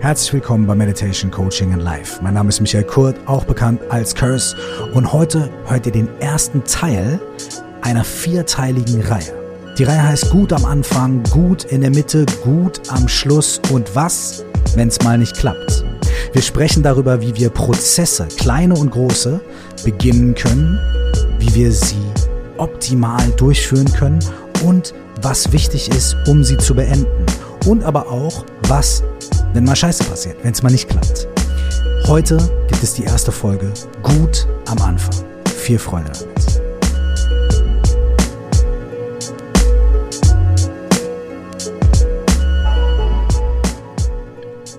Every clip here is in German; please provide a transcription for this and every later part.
Herzlich willkommen bei Meditation Coaching and Life. Mein Name ist Michael Kurt, auch bekannt als Curse. Und heute hört ihr den ersten Teil einer vierteiligen Reihe. Die Reihe heißt Gut am Anfang, Gut in der Mitte, Gut am Schluss und was, wenn es mal nicht klappt. Wir sprechen darüber, wie wir Prozesse, kleine und große, beginnen können, wie wir sie optimal durchführen können und was wichtig ist, um sie zu beenden. Und aber auch, was wenn mal Scheiße passiert, wenn es mal nicht klappt. Heute gibt es die erste Folge gut am Anfang. Viel Freude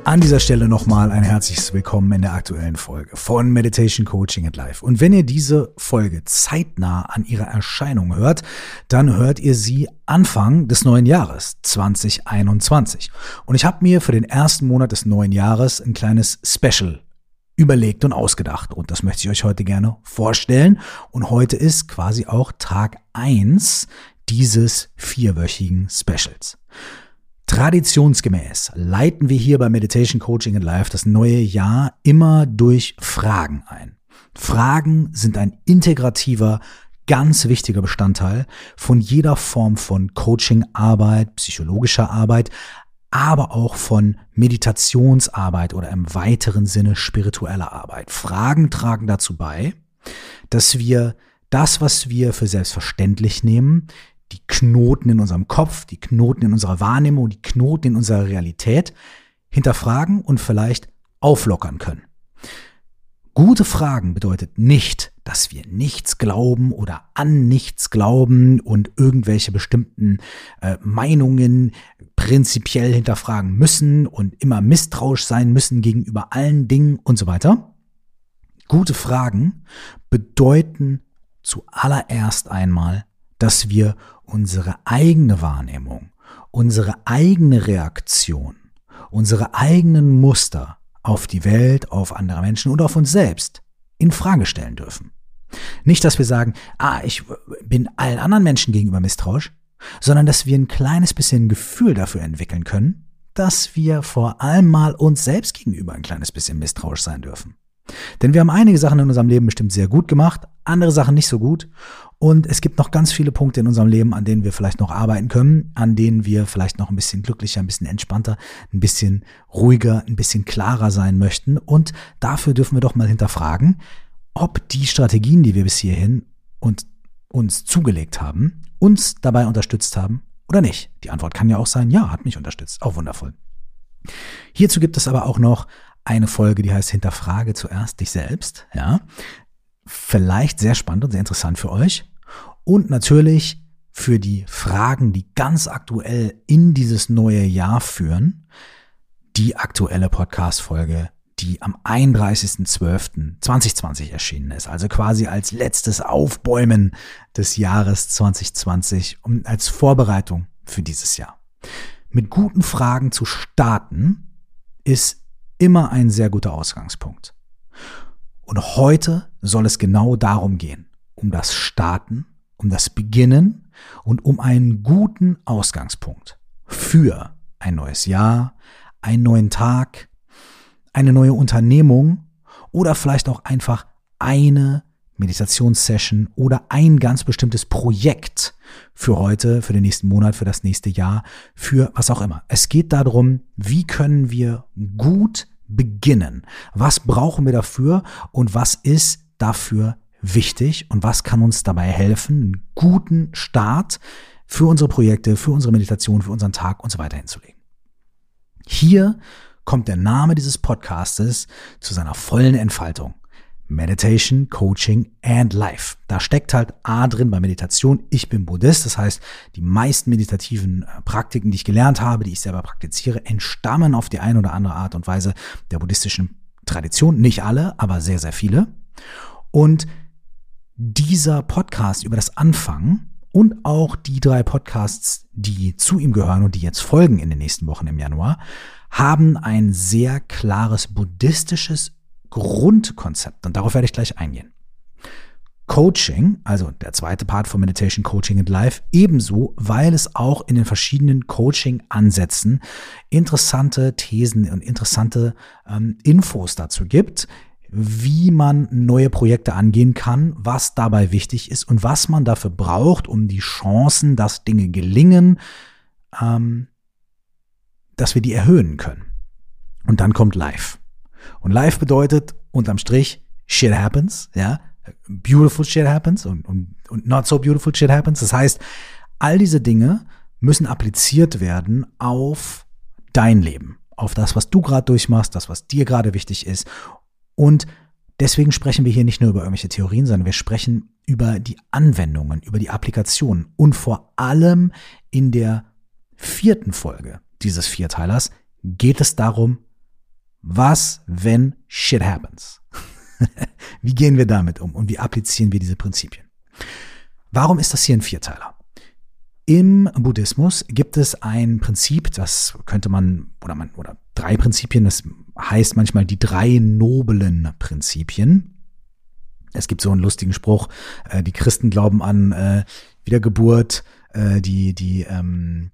An dieser Stelle nochmal ein herzliches Willkommen in der aktuellen Folge von Meditation Coaching and Life. Und wenn ihr diese Folge zeitnah an ihrer Erscheinung hört, dann hört ihr sie Anfang des neuen Jahres 2021. Und ich habe mir für den ersten Monat des neuen Jahres ein kleines Special überlegt und ausgedacht. Und das möchte ich euch heute gerne vorstellen. Und heute ist quasi auch Tag eins dieses vierwöchigen Specials. Traditionsgemäß leiten wir hier bei Meditation Coaching in Life das neue Jahr immer durch Fragen ein. Fragen sind ein integrativer, ganz wichtiger Bestandteil von jeder Form von Coaching-Arbeit, psychologischer Arbeit, aber auch von Meditationsarbeit oder im weiteren Sinne spiritueller Arbeit. Fragen tragen dazu bei, dass wir das, was wir für selbstverständlich nehmen, die Knoten in unserem Kopf, die Knoten in unserer Wahrnehmung, die Knoten in unserer Realität hinterfragen und vielleicht auflockern können. Gute Fragen bedeutet nicht, dass wir nichts glauben oder an nichts glauben und irgendwelche bestimmten äh, Meinungen prinzipiell hinterfragen müssen und immer misstrauisch sein müssen gegenüber allen Dingen und so weiter. Gute Fragen bedeuten zuallererst einmal, dass wir unsere eigene Wahrnehmung, unsere eigene Reaktion, unsere eigenen Muster auf die Welt, auf andere Menschen und auf uns selbst in Frage stellen dürfen. Nicht, dass wir sagen, ah, ich bin allen anderen Menschen gegenüber misstrauisch, sondern dass wir ein kleines bisschen Gefühl dafür entwickeln können, dass wir vor allem mal uns selbst gegenüber ein kleines bisschen misstrauisch sein dürfen. Denn wir haben einige Sachen in unserem Leben bestimmt sehr gut gemacht, andere Sachen nicht so gut. Und es gibt noch ganz viele Punkte in unserem Leben, an denen wir vielleicht noch arbeiten können, an denen wir vielleicht noch ein bisschen glücklicher, ein bisschen entspannter, ein bisschen ruhiger, ein bisschen klarer sein möchten. Und dafür dürfen wir doch mal hinterfragen, ob die Strategien, die wir bis hierhin und uns zugelegt haben, uns dabei unterstützt haben oder nicht. Die Antwort kann ja auch sein, ja, hat mich unterstützt. Auch wundervoll. Hierzu gibt es aber auch noch eine Folge, die heißt Hinterfrage zuerst dich selbst, ja. Vielleicht sehr spannend und sehr interessant für euch. Und natürlich für die Fragen, die ganz aktuell in dieses neue Jahr führen, die aktuelle Podcast-Folge, die am 31.12.2020 erschienen ist. Also quasi als letztes Aufbäumen des Jahres 2020 und als Vorbereitung für dieses Jahr. Mit guten Fragen zu starten ist immer ein sehr guter Ausgangspunkt. Und heute soll es genau darum gehen, um das Starten, um das Beginnen und um einen guten Ausgangspunkt für ein neues Jahr, einen neuen Tag, eine neue Unternehmung oder vielleicht auch einfach eine Meditationssession oder ein ganz bestimmtes Projekt für heute, für den nächsten Monat, für das nächste Jahr, für was auch immer. Es geht darum, wie können wir gut beginnen? Was brauchen wir dafür und was ist dafür wichtig und was kann uns dabei helfen, einen guten Start für unsere Projekte, für unsere Meditation, für unseren Tag und so weiter hinzulegen? Hier kommt der Name dieses Podcastes zu seiner vollen Entfaltung. Meditation, Coaching and Life. Da steckt halt A drin bei Meditation. Ich bin Buddhist, das heißt, die meisten meditativen äh, Praktiken, die ich gelernt habe, die ich selber praktiziere, entstammen auf die eine oder andere Art und Weise der buddhistischen Tradition. Nicht alle, aber sehr, sehr viele. Und dieser Podcast über das Anfangen und auch die drei Podcasts, die zu ihm gehören und die jetzt folgen in den nächsten Wochen im Januar, haben ein sehr klares buddhistisches Grundkonzept und darauf werde ich gleich eingehen. Coaching, also der zweite Part von Meditation, Coaching and Life, ebenso, weil es auch in den verschiedenen Coaching-Ansätzen interessante Thesen und interessante ähm, Infos dazu gibt, wie man neue Projekte angehen kann, was dabei wichtig ist und was man dafür braucht, um die Chancen, dass Dinge gelingen, ähm, dass wir die erhöhen können. Und dann kommt Live. Und Live bedeutet unterm Strich, shit happens, ja, beautiful shit happens und, und, und not so beautiful shit happens. Das heißt, all diese Dinge müssen appliziert werden auf dein Leben, auf das, was du gerade durchmachst, das, was dir gerade wichtig ist. Und deswegen sprechen wir hier nicht nur über irgendwelche Theorien, sondern wir sprechen über die Anwendungen, über die Applikationen und vor allem in der vierten Folge dieses Vierteilers geht es darum, was, wenn shit happens? wie gehen wir damit um und wie applizieren wir diese Prinzipien? Warum ist das hier ein Vierteiler? Im Buddhismus gibt es ein Prinzip, das könnte man, oder man, oder drei Prinzipien, das heißt manchmal die drei noblen Prinzipien. Es gibt so einen lustigen Spruch, äh, die Christen glauben an äh, Wiedergeburt, äh, die, die ähm,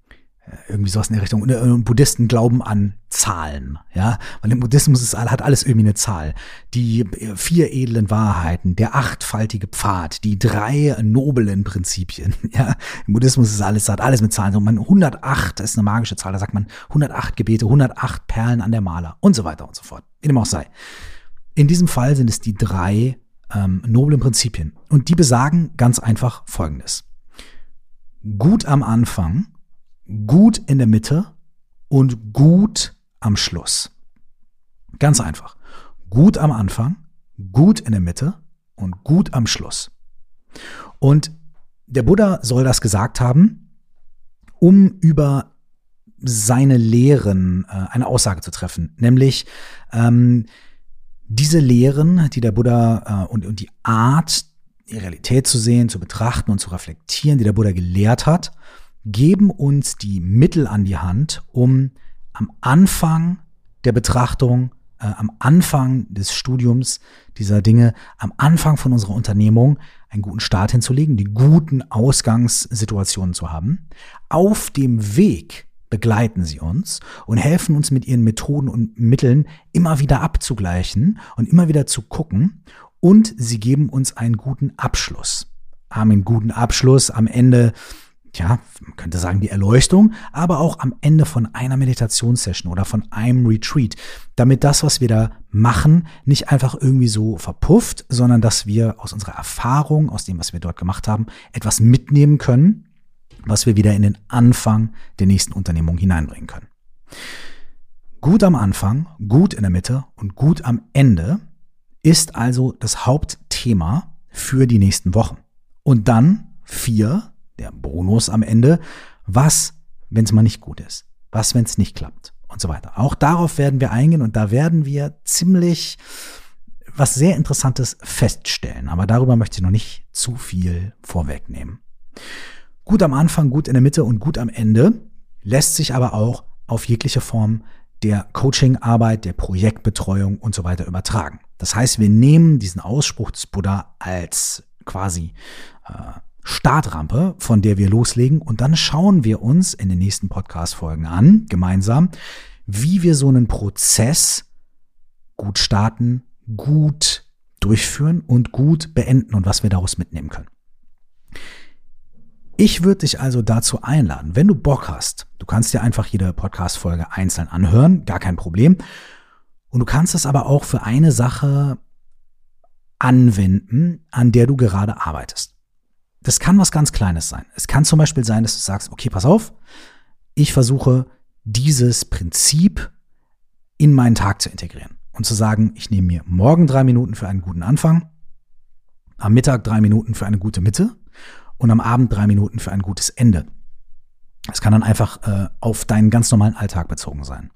irgendwie sowas in der Richtung. Und Buddhisten glauben an Zahlen, ja, weil im Buddhismus ist, hat alles irgendwie eine Zahl. Die äh, vier edlen Wahrheiten, der achtfaltige Pfad, die drei noblen Prinzipien, ja. Im Buddhismus ist alles, hat alles mit Zahlen. So, man 108 ist eine magische Zahl, da sagt man 108 Gebete, 108 Perlen an der Maler und so weiter und so fort. Wie dem auch sei. In diesem Fall sind es die drei ähm, noblen Prinzipien. Und die besagen ganz einfach Folgendes. Gut am Anfang gut in der Mitte und gut am Schluss. Ganz einfach. Gut am Anfang, gut in der Mitte und gut am Schluss. Und der Buddha soll das gesagt haben, um über seine Lehren äh, eine Aussage zu treffen, nämlich ähm, diese Lehren, die der Buddha äh, und, und die Art, die Realität zu sehen, zu betrachten und zu reflektieren, die der Buddha gelehrt hat, geben uns die Mittel an die Hand, um am Anfang der Betrachtung, äh, am Anfang des Studiums dieser Dinge, am Anfang von unserer Unternehmung einen guten Start hinzulegen, die guten Ausgangssituationen zu haben. Auf dem Weg begleiten sie uns und helfen uns mit ihren Methoden und Mitteln immer wieder abzugleichen und immer wieder zu gucken. Und sie geben uns einen guten Abschluss. Haben einen guten Abschluss am Ende ja, man könnte sagen die Erleuchtung, aber auch am Ende von einer Meditationssession oder von einem Retreat, damit das, was wir da machen, nicht einfach irgendwie so verpufft, sondern dass wir aus unserer Erfahrung, aus dem, was wir dort gemacht haben, etwas mitnehmen können, was wir wieder in den Anfang der nächsten Unternehmung hineinbringen können. Gut am Anfang, gut in der Mitte und gut am Ende ist also das Hauptthema für die nächsten Wochen. Und dann vier der Bonus am Ende. Was, wenn es mal nicht gut ist? Was, wenn es nicht klappt? Und so weiter. Auch darauf werden wir eingehen und da werden wir ziemlich was sehr Interessantes feststellen. Aber darüber möchte ich noch nicht zu viel vorwegnehmen. Gut am Anfang, gut in der Mitte und gut am Ende lässt sich aber auch auf jegliche Form der Coachingarbeit, der Projektbetreuung und so weiter übertragen. Das heißt, wir nehmen diesen Ausspruch des Buddha als quasi äh, Startrampe, von der wir loslegen. Und dann schauen wir uns in den nächsten Podcast-Folgen an, gemeinsam, wie wir so einen Prozess gut starten, gut durchführen und gut beenden und was wir daraus mitnehmen können. Ich würde dich also dazu einladen, wenn du Bock hast, du kannst dir einfach jede Podcast-Folge einzeln anhören, gar kein Problem. Und du kannst es aber auch für eine Sache anwenden, an der du gerade arbeitest das kann was ganz Kleines sein. Es kann zum Beispiel sein, dass du sagst, okay, pass auf, ich versuche dieses Prinzip in meinen Tag zu integrieren und zu sagen, ich nehme mir morgen drei Minuten für einen guten Anfang, am Mittag drei Minuten für eine gute Mitte und am Abend drei Minuten für ein gutes Ende. Es kann dann einfach äh, auf deinen ganz normalen Alltag bezogen sein.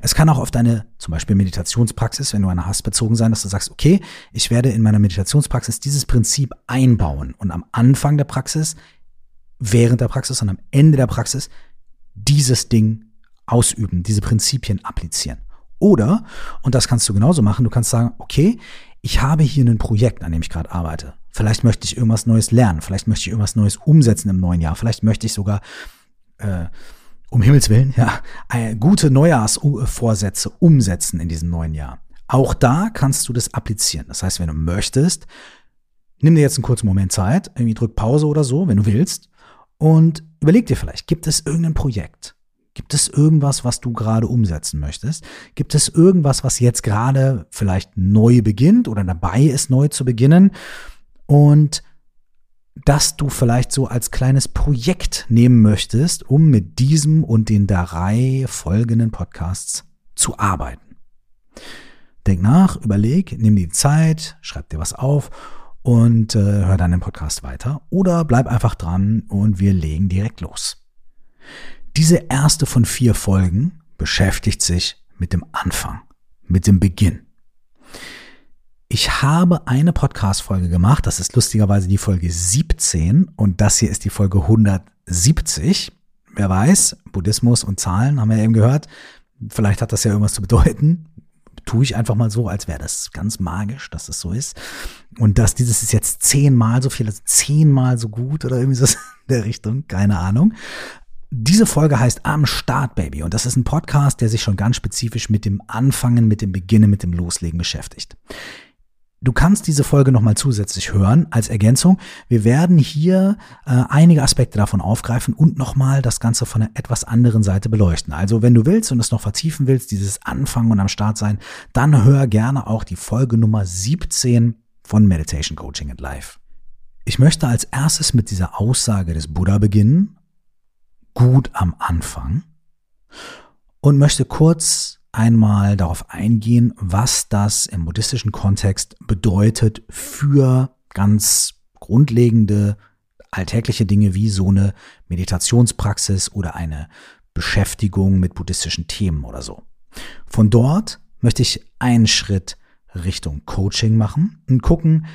Es kann auch auf deine zum Beispiel Meditationspraxis, wenn du eine hast, bezogen sein, dass du sagst, okay, ich werde in meiner Meditationspraxis dieses Prinzip einbauen und am Anfang der Praxis, während der Praxis und am Ende der Praxis dieses Ding ausüben, diese Prinzipien applizieren. Oder, und das kannst du genauso machen, du kannst sagen, okay, ich habe hier ein Projekt, an dem ich gerade arbeite Vielleicht möchte ich irgendwas Neues lernen. Vielleicht möchte ich irgendwas Neues umsetzen im neuen Jahr. Vielleicht möchte ich sogar, äh, um Himmels Willen, ja, gute Neujahrsvorsätze umsetzen in diesem neuen Jahr. Auch da kannst du das applizieren. Das heißt, wenn du möchtest, nimm dir jetzt einen kurzen Moment Zeit, irgendwie drück Pause oder so, wenn du willst, und überleg dir vielleicht, gibt es irgendein Projekt? Gibt es irgendwas, was du gerade umsetzen möchtest? Gibt es irgendwas, was jetzt gerade vielleicht neu beginnt oder dabei ist, neu zu beginnen? Und dass du vielleicht so als kleines Projekt nehmen möchtest, um mit diesem und den drei folgenden Podcasts zu arbeiten. Denk nach, überleg, nimm die Zeit, schreib dir was auf und äh, hör dann den Podcast weiter oder bleib einfach dran und wir legen direkt los. Diese erste von vier Folgen beschäftigt sich mit dem Anfang, mit dem Beginn. Ich habe eine Podcast-Folge gemacht, das ist lustigerweise die Folge 17 und das hier ist die Folge 170. Wer weiß, Buddhismus und Zahlen haben wir ja eben gehört. Vielleicht hat das ja irgendwas zu bedeuten tue ich einfach mal so, als wäre das ganz magisch, dass es so ist. Und dass dieses ist jetzt zehnmal so viel, also zehnmal so gut oder irgendwie so in der Richtung, keine Ahnung. Diese Folge heißt Am Start, Baby. Und das ist ein Podcast, der sich schon ganz spezifisch mit dem Anfangen, mit dem Beginnen, mit dem Loslegen beschäftigt. Du kannst diese Folge nochmal zusätzlich hören als Ergänzung. Wir werden hier äh, einige Aspekte davon aufgreifen und nochmal das Ganze von einer etwas anderen Seite beleuchten. Also wenn du willst und es noch vertiefen willst, dieses Anfangen und am Start sein, dann hör gerne auch die Folge Nummer 17 von Meditation Coaching and Life. Ich möchte als erstes mit dieser Aussage des Buddha beginnen, gut am Anfang, und möchte kurz einmal darauf eingehen, was das im buddhistischen Kontext bedeutet für ganz grundlegende alltägliche Dinge wie so eine Meditationspraxis oder eine Beschäftigung mit buddhistischen Themen oder so. Von dort möchte ich einen Schritt Richtung Coaching machen und gucken,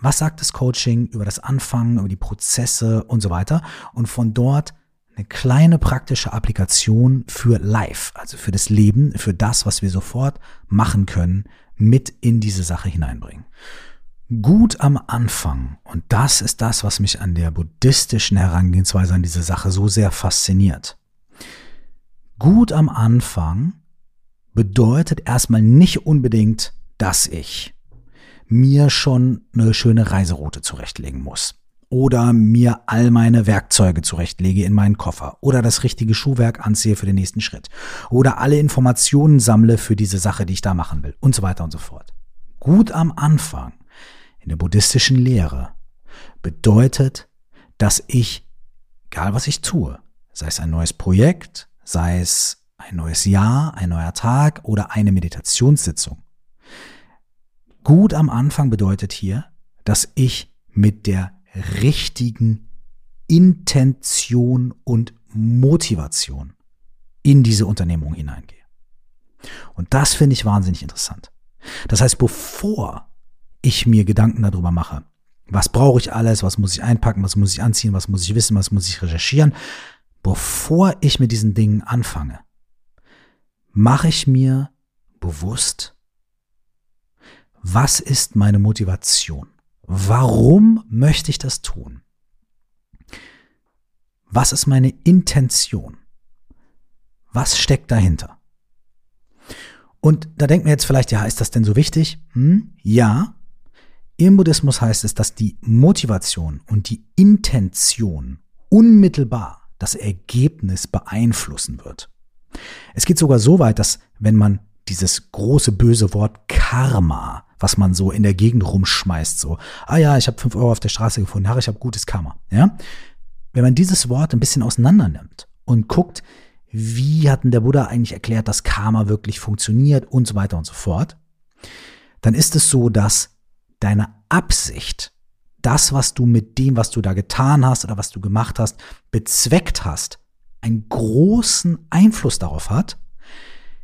was sagt das Coaching über das Anfangen, über die Prozesse und so weiter. Und von dort eine kleine praktische Applikation für Life, also für das Leben, für das, was wir sofort machen können, mit in diese Sache hineinbringen. Gut am Anfang, und das ist das, was mich an der buddhistischen Herangehensweise an diese Sache so sehr fasziniert. Gut am Anfang bedeutet erstmal nicht unbedingt, dass ich mir schon eine schöne Reiseroute zurechtlegen muss oder mir all meine Werkzeuge zurechtlege in meinen Koffer oder das richtige Schuhwerk anziehe für den nächsten Schritt oder alle Informationen sammle für diese Sache, die ich da machen will und so weiter und so fort. Gut am Anfang in der buddhistischen Lehre bedeutet, dass ich, egal was ich tue, sei es ein neues Projekt, sei es ein neues Jahr, ein neuer Tag oder eine Meditationssitzung, gut am Anfang bedeutet hier, dass ich mit der richtigen Intention und Motivation in diese Unternehmung hineingehe. Und das finde ich wahnsinnig interessant. Das heißt, bevor ich mir Gedanken darüber mache, was brauche ich alles, was muss ich einpacken, was muss ich anziehen, was muss ich wissen, was muss ich recherchieren, bevor ich mit diesen Dingen anfange, mache ich mir bewusst, was ist meine Motivation? Warum möchte ich das tun? Was ist meine Intention? Was steckt dahinter? Und da denkt mir jetzt vielleicht, ja, ist das denn so wichtig? Hm? Ja. Im Buddhismus heißt es, dass die Motivation und die Intention unmittelbar das Ergebnis beeinflussen wird. Es geht sogar so weit, dass wenn man dieses große böse Wort Karma was man so in der Gegend rumschmeißt. So, ah ja, ich habe fünf Euro auf der Straße gefunden, ach, ich habe gutes Karma. Ja? Wenn man dieses Wort ein bisschen auseinander nimmt und guckt, wie hat denn der Buddha eigentlich erklärt, dass Karma wirklich funktioniert und so weiter und so fort, dann ist es so, dass deine Absicht, das, was du mit dem, was du da getan hast oder was du gemacht hast, bezweckt hast, einen großen Einfluss darauf hat,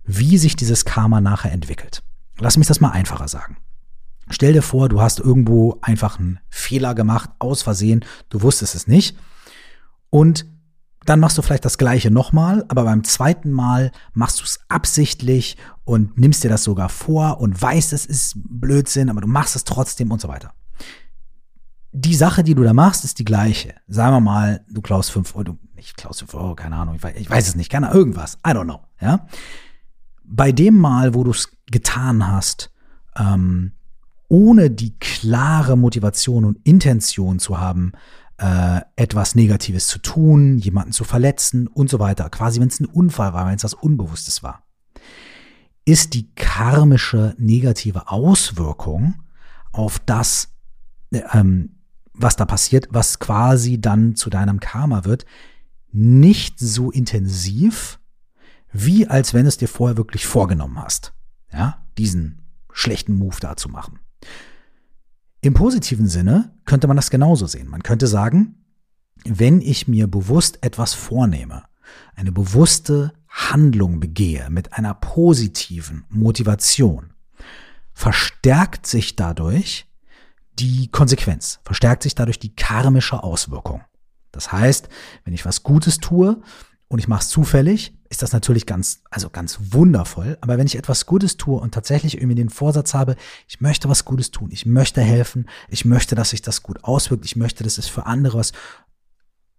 wie sich dieses Karma nachher entwickelt. Lass mich das mal einfacher sagen. Stell dir vor, du hast irgendwo einfach einen Fehler gemacht, aus Versehen, du wusstest es nicht. Und dann machst du vielleicht das gleiche nochmal, aber beim zweiten Mal machst du es absichtlich und nimmst dir das sogar vor und weißt, es ist Blödsinn, aber du machst es trotzdem und so weiter. die Sache, die du da machst, ist die gleiche. Sagen wir mal, du klaust fünf Euro, nicht klaust fünf Euro, keine Ahnung, ich weiß, ich weiß es nicht, keine irgendwas, I don't know, ja. Bei dem Mal, wo du es getan hast, ähm, ohne die klare Motivation und Intention zu haben, äh, etwas Negatives zu tun, jemanden zu verletzen und so weiter, quasi wenn es ein Unfall war, wenn es was Unbewusstes war, ist die karmische negative Auswirkung auf das, ähm, was da passiert, was quasi dann zu deinem Karma wird, nicht so intensiv, wie als wenn es dir vorher wirklich vorgenommen hast, ja, diesen schlechten Move da zu machen. Im positiven Sinne könnte man das genauso sehen. Man könnte sagen, wenn ich mir bewusst etwas vornehme, eine bewusste Handlung begehe mit einer positiven Motivation, verstärkt sich dadurch die Konsequenz, verstärkt sich dadurch die karmische Auswirkung. Das heißt, wenn ich was Gutes tue und ich mache es zufällig, ist das natürlich ganz, also ganz wundervoll. Aber wenn ich etwas Gutes tue und tatsächlich irgendwie den Vorsatz habe, ich möchte was Gutes tun, ich möchte helfen, ich möchte, dass sich das gut auswirkt, ich möchte, dass es für andere was,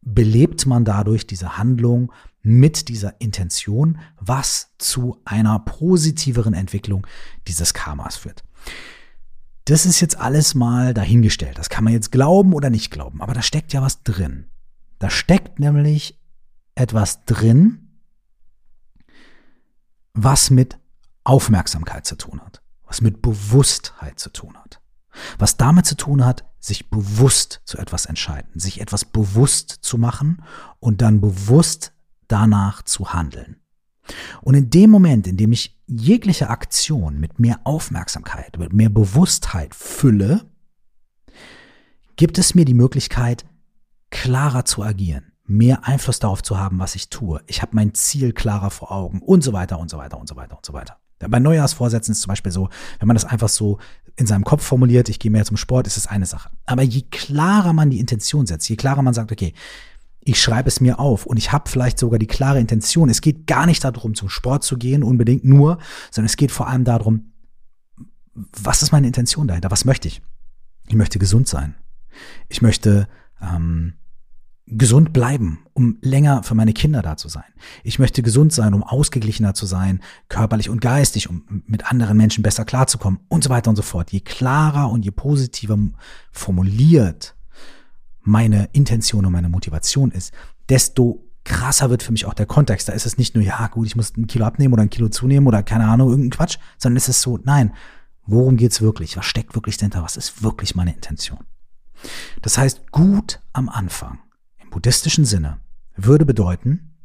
belebt man dadurch diese Handlung mit dieser Intention, was zu einer positiveren Entwicklung dieses Karmas führt. Das ist jetzt alles mal dahingestellt. Das kann man jetzt glauben oder nicht glauben, aber da steckt ja was drin. Da steckt nämlich etwas drin, was mit Aufmerksamkeit zu tun hat, was mit Bewusstheit zu tun hat, was damit zu tun hat, sich bewusst zu etwas entscheiden, sich etwas bewusst zu machen und dann bewusst danach zu handeln. Und in dem Moment, in dem ich jegliche Aktion mit mehr Aufmerksamkeit, mit mehr Bewusstheit fülle, gibt es mir die Möglichkeit, klarer zu agieren, mehr Einfluss darauf zu haben, was ich tue. Ich habe mein Ziel klarer vor Augen und so weiter und so weiter und so weiter und so weiter. Bei Neujahrsvorsätzen ist zum Beispiel so, wenn man das einfach so in seinem Kopf formuliert, ich gehe mehr zum Sport, ist es eine Sache. Aber je klarer man die Intention setzt, je klarer man sagt, okay, ich schreibe es mir auf und ich habe vielleicht sogar die klare Intention. Es geht gar nicht darum, zum Sport zu gehen, unbedingt nur, sondern es geht vor allem darum, was ist meine Intention dahinter? Was möchte ich? Ich möchte gesund sein. Ich möchte ähm, gesund bleiben, um länger für meine Kinder da zu sein. Ich möchte gesund sein, um ausgeglichener zu sein, körperlich und geistig, um mit anderen Menschen besser klarzukommen und so weiter und so fort. Je klarer und je positiver formuliert meine Intention und meine Motivation ist, desto krasser wird für mich auch der Kontext. Da ist es nicht nur, ja gut, ich muss ein Kilo abnehmen oder ein Kilo zunehmen oder keine Ahnung, irgendein Quatsch, sondern es ist so, nein, worum geht's wirklich? Was steckt wirklich dahinter? Was ist wirklich meine Intention? Das heißt, gut am Anfang, buddhistischen Sinne, würde bedeuten,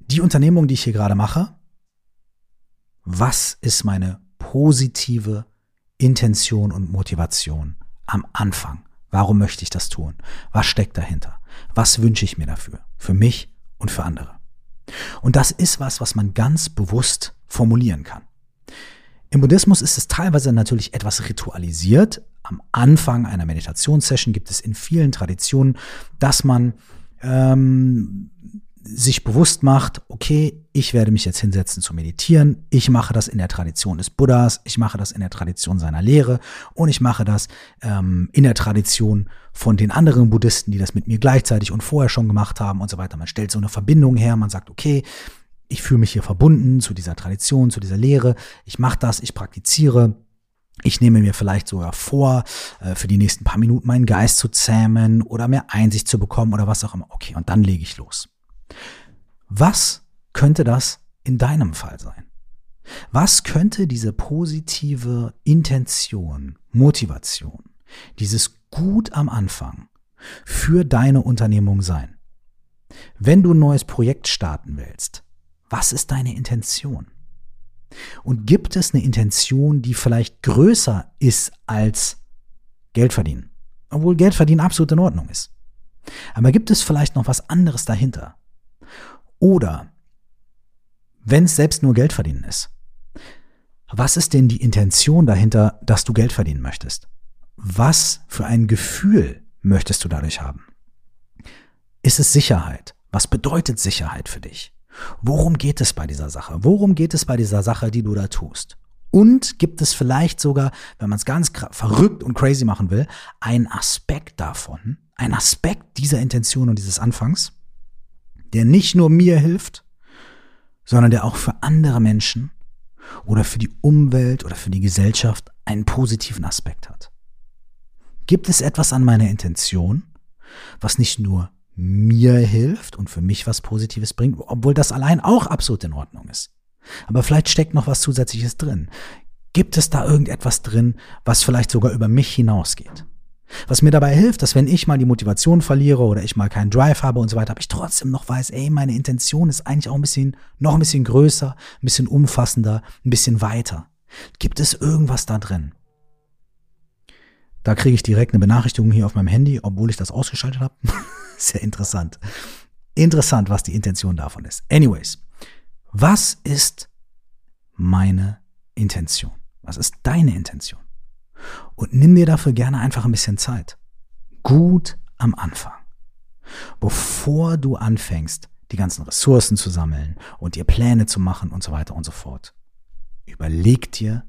die Unternehmung, die ich hier gerade mache, was ist meine positive Intention und Motivation am Anfang? Warum möchte ich das tun? Was steckt dahinter? Was wünsche ich mir dafür? Für mich und für andere. Und das ist was, was man ganz bewusst formulieren kann. Im Buddhismus ist es teilweise natürlich etwas ritualisiert. Am Anfang einer Meditationssession gibt es in vielen Traditionen, dass man ähm, sich bewusst macht, okay, ich werde mich jetzt hinsetzen zu meditieren, ich mache das in der Tradition des Buddhas, ich mache das in der Tradition seiner Lehre und ich mache das ähm, in der Tradition von den anderen Buddhisten, die das mit mir gleichzeitig und vorher schon gemacht haben und so weiter. Man stellt so eine Verbindung her, man sagt, okay, ich fühle mich hier verbunden zu dieser Tradition, zu dieser Lehre, ich mache das, ich praktiziere. Ich nehme mir vielleicht sogar vor, äh, für die nächsten paar Minuten meinen Geist zu zähmen oder mehr Einsicht zu bekommen oder was auch immer. Okay, und dann lege ich los. Was könnte das in deinem Fall sein? Was könnte diese positive Intention, Motivation, dieses Gut am Anfang für deine Unternehmung sein? Wenn du ein neues Projekt starten willst, was ist deine Intention? Und gibt es eine Intention, die vielleicht größer ist als Geld verdienen? Obwohl Geld verdienen absolut in Ordnung ist. Aber gibt es vielleicht noch was anderes dahinter? Oder wenn es selbst nur Geld verdienen ist, was ist denn die Intention dahinter, dass du Geld verdienen möchtest? Was für ein Gefühl möchtest du dadurch haben? Ist es Sicherheit? Was bedeutet Sicherheit für dich? Worum geht es bei dieser Sache? Worum geht es bei dieser Sache, die du da tust? Und gibt es vielleicht sogar, wenn man es ganz verrückt und crazy machen will, einen Aspekt davon, einen Aspekt dieser Intention und dieses Anfangs, der nicht nur mir hilft, sondern der auch für andere Menschen oder für die Umwelt oder für die Gesellschaft einen positiven Aspekt hat. Gibt es etwas an meiner Intention, was nicht nur mir hilft und für mich was Positives bringt, obwohl das allein auch absolut in Ordnung ist? Aber vielleicht steckt noch was Zusätzliches drin. Gibt es da irgendetwas drin, was vielleicht sogar über mich hinausgeht? Was mir dabei hilft, dass wenn ich mal die Motivation verliere oder ich mal keinen Drive habe und so weiter, aber ich trotzdem noch weiß, ey, meine Intention ist eigentlich auch ein bisschen, noch ein bisschen größer, ein bisschen umfassender, ein bisschen weiter. Gibt es irgendwas da drin? Da kriege ich direkt eine Benachrichtigung hier auf meinem Handy, obwohl ich das ausgeschaltet habe. Sehr interessant. Interessant, was die Intention davon ist. Anyways, was ist meine Intention? Was ist deine Intention? Und nimm dir dafür gerne einfach ein bisschen Zeit. Gut am Anfang. Bevor du anfängst, die ganzen Ressourcen zu sammeln und dir Pläne zu machen und so weiter und so fort. Überleg dir,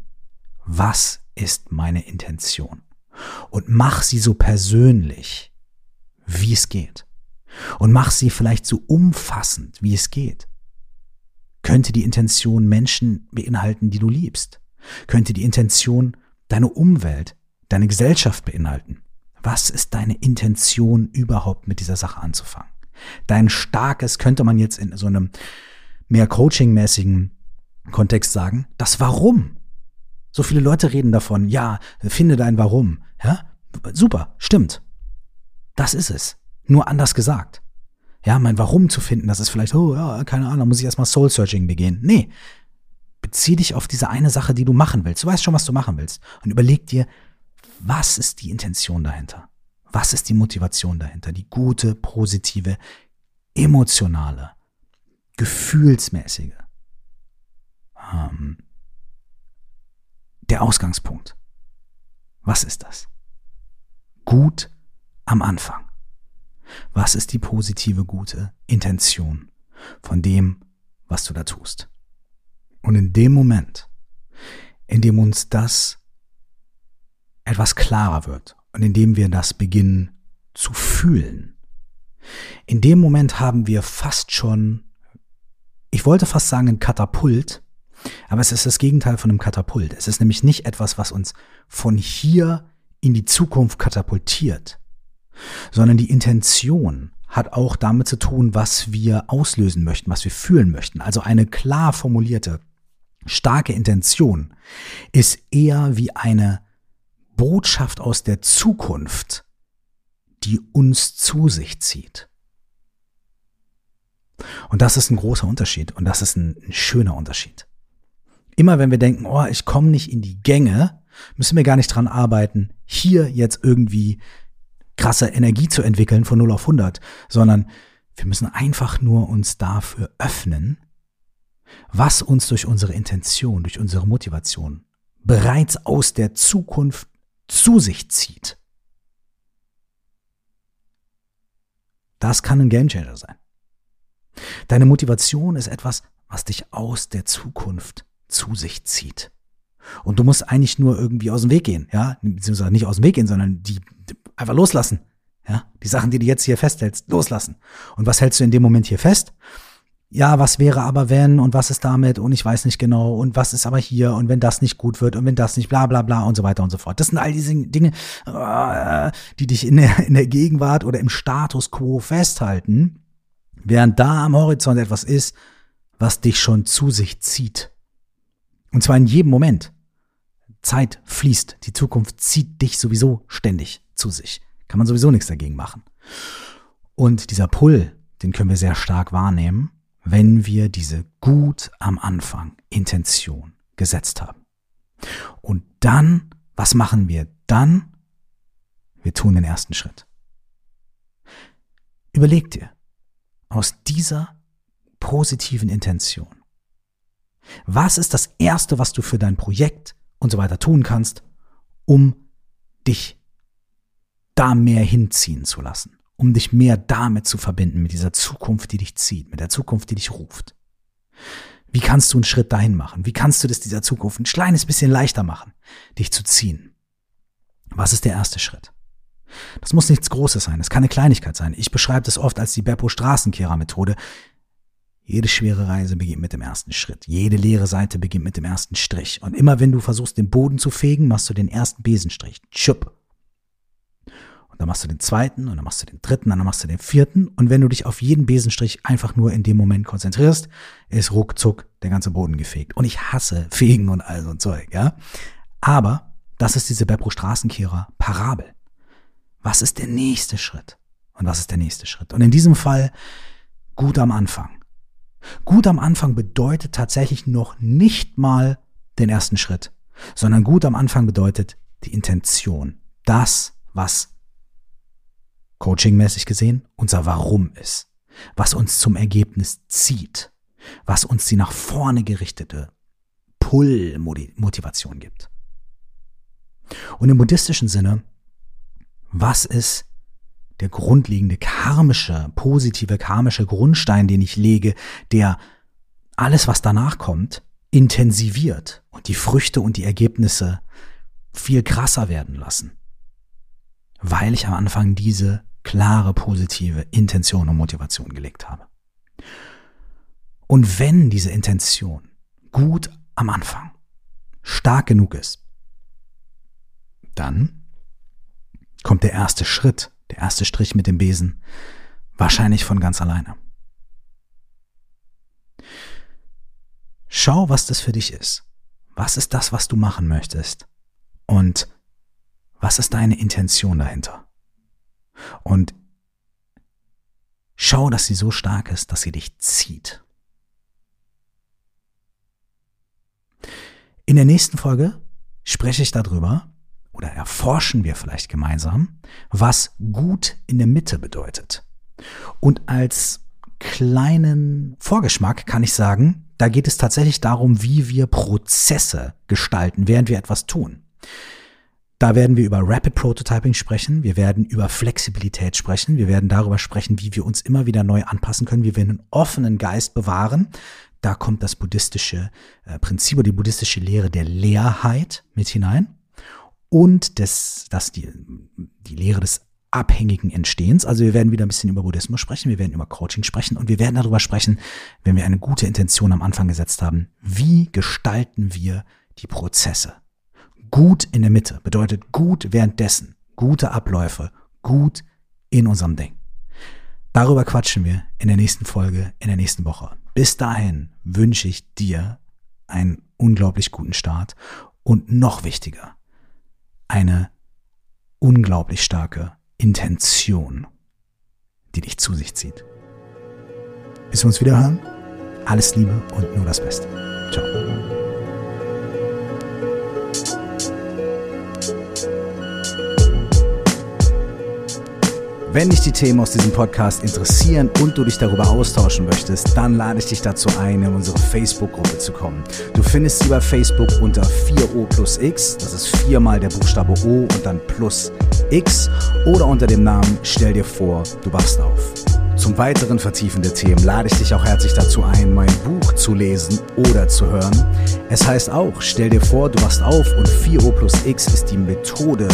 was ist meine Intention? Und mach sie so persönlich, wie es geht. Und mach sie vielleicht so umfassend, wie es geht. Könnte die Intention Menschen beinhalten, die du liebst? Könnte die Intention deine Umwelt, deine Gesellschaft beinhalten? Was ist deine Intention überhaupt mit dieser Sache anzufangen? Dein starkes, könnte man jetzt in so einem mehr coaching-mäßigen Kontext sagen, das Warum. So viele Leute reden davon, ja, finde dein Warum. Ja, super, stimmt. Das ist es. Nur anders gesagt ja, mein Warum zu finden, das ist vielleicht, oh ja, keine Ahnung, muss ich erstmal Soul Searching begehen. Nee. Bezieh dich auf diese eine Sache, die du machen willst. Du weißt schon, was du machen willst. Und überleg dir, was ist die Intention dahinter? Was ist die Motivation dahinter? Die gute, positive, emotionale, gefühlsmäßige. Ähm, der Ausgangspunkt. Was ist das? Gut am Anfang. Was ist die positive, gute Intention von dem, was du da tust? Und in dem Moment, in dem uns das etwas klarer wird und in dem wir das beginnen zu fühlen, in dem Moment haben wir fast schon, ich wollte fast sagen, ein Katapult, aber es ist das Gegenteil von einem Katapult. Es ist nämlich nicht etwas, was uns von hier in die Zukunft katapultiert, sondern die Intention hat auch damit zu tun, was wir auslösen möchten, was wir fühlen möchten. Also eine klar formulierte, starke Intention ist eher wie eine Botschaft aus der Zukunft, die uns zu sich zieht. Und das ist ein großer Unterschied und das ist ein, ein schöner Unterschied. Immer wenn wir denken, oh, ich komme nicht in die Gänge, müssen wir gar nicht dran arbeiten, hier jetzt irgendwie krasse Energie zu entwickeln von 0 auf 100, sondern wir müssen einfach nur uns dafür öffnen, was uns durch unsere Intention, durch unsere Motivation bereits aus der Zukunft zu sich zieht. Das kann ein Gamechanger sein. Deine Motivation ist etwas, was dich aus der Zukunft zu sich zieht. Und du musst eigentlich nur irgendwie aus dem Weg gehen, ja, beziehungsweise nicht aus dem Weg gehen, sondern die einfach loslassen. Ja, die Sachen, die du jetzt hier festhältst, loslassen. Und was hältst du in dem Moment hier fest? Ja, was wäre aber wenn und was ist damit und ich weiß nicht genau und was ist aber hier und wenn das nicht gut wird und wenn das nicht bla bla bla und so weiter und so fort. Das sind all diese Dinge, äh, die dich in der, in der Gegenwart oder im Status quo festhalten, während da am Horizont etwas ist, was dich schon zu sich zieht. Und zwar in jedem Moment. Zeit fließt, die Zukunft zieht dich sowieso ständig zu sich. Kann man sowieso nichts dagegen machen. Und dieser Pull, den können wir sehr stark wahrnehmen, wenn wir diese gut am Anfang Intention gesetzt haben. Und dann, was machen wir dann? Wir tun den ersten Schritt. Überleg dir, aus dieser positiven Intention, was ist das Erste, was du für dein Projekt und so weiter tun kannst, um dich da mehr hinziehen zu lassen, um dich mehr damit zu verbinden, mit dieser Zukunft, die dich zieht, mit der Zukunft, die dich ruft. Wie kannst du einen Schritt dahin machen? Wie kannst du das dieser Zukunft ein kleines bisschen leichter machen, dich zu ziehen? Was ist der erste Schritt? Das muss nichts Großes sein, es kann eine Kleinigkeit sein. Ich beschreibe das oft als die Beppo Straßenkehrer-Methode. Jede schwere Reise beginnt mit dem ersten Schritt. Jede leere Seite beginnt mit dem ersten Strich. Und immer wenn du versuchst, den Boden zu fegen, machst du den ersten Besenstrich. Tschupp. Und dann machst du den zweiten und dann machst du den dritten und dann machst du den vierten. Und wenn du dich auf jeden Besenstrich einfach nur in dem Moment konzentrierst, ist ruckzuck der ganze Boden gefegt. Und ich hasse Fegen und all so ein Zeug, ja. Aber das ist diese Beppo Straßenkehrer Parabel. Was ist der nächste Schritt? Und was ist der nächste Schritt? Und in diesem Fall gut am Anfang. Gut am Anfang bedeutet tatsächlich noch nicht mal den ersten Schritt, sondern gut am Anfang bedeutet die Intention. Das, was coachingmäßig gesehen unser Warum ist. Was uns zum Ergebnis zieht. Was uns die nach vorne gerichtete Pull-Motivation gibt. Und im buddhistischen Sinne was ist der grundlegende karmische, positive karmische Grundstein, den ich lege, der alles, was danach kommt, intensiviert und die Früchte und die Ergebnisse viel krasser werden lassen. Weil ich am Anfang diese klare, positive Intention und Motivation gelegt habe. Und wenn diese Intention gut am Anfang stark genug ist, dann kommt der erste Schritt, der erste Strich mit dem Besen, wahrscheinlich von ganz alleine. Schau, was das für dich ist. Was ist das, was du machen möchtest? Und was ist deine Intention dahinter? Und schau, dass sie so stark ist, dass sie dich zieht. In der nächsten Folge spreche ich darüber, oder erforschen wir vielleicht gemeinsam, was gut in der Mitte bedeutet. Und als kleinen Vorgeschmack kann ich sagen, da geht es tatsächlich darum, wie wir Prozesse gestalten, während wir etwas tun. Da werden wir über Rapid Prototyping sprechen, wir werden über Flexibilität sprechen, wir werden darüber sprechen, wie wir uns immer wieder neu anpassen können, wie wir einen offenen Geist bewahren. Da kommt das buddhistische äh, Prinzip oder die buddhistische Lehre der Leerheit mit hinein und des, dass die, die Lehre des abhängigen Entstehens. Also wir werden wieder ein bisschen über Buddhismus sprechen, wir werden über Coaching sprechen und wir werden darüber sprechen, wenn wir eine gute Intention am Anfang gesetzt haben, wie gestalten wir die Prozesse. Gut in der Mitte bedeutet gut währenddessen, gute Abläufe, gut in unserem Ding. Darüber quatschen wir in der nächsten Folge, in der nächsten Woche. Bis dahin wünsche ich dir einen unglaublich guten Start und noch wichtiger, eine unglaublich starke Intention, die dich zu sich zieht. Bis wir uns wieder hören, alles Liebe und nur das Beste. Ciao. Wenn dich die Themen aus diesem Podcast interessieren und du dich darüber austauschen möchtest, dann lade ich dich dazu ein, in unsere Facebook-Gruppe zu kommen. Du findest sie bei Facebook unter 4O plus X, das ist viermal der Buchstabe O und dann plus X oder unter dem Namen Stell dir vor, du wachst auf. Zum weiteren Vertiefen der Themen lade ich dich auch herzlich dazu ein, mein Buch zu lesen oder zu hören. Es heißt auch, stell dir vor, du wachst auf und 4O plus X ist die Methode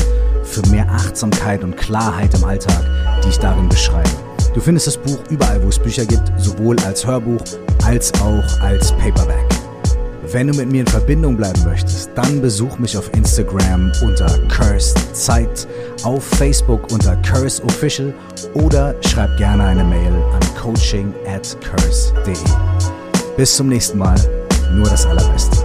für mehr Achtsamkeit und Klarheit im Alltag, die ich darin beschreibe. Du findest das Buch überall, wo es Bücher gibt, sowohl als Hörbuch als auch als Paperback. Wenn du mit mir in Verbindung bleiben möchtest, dann besuch mich auf Instagram unter Cursed Zeit, auf Facebook unter Curse Official oder schreib gerne eine Mail an coaching at curse.de. Bis zum nächsten Mal, nur das Allerbeste.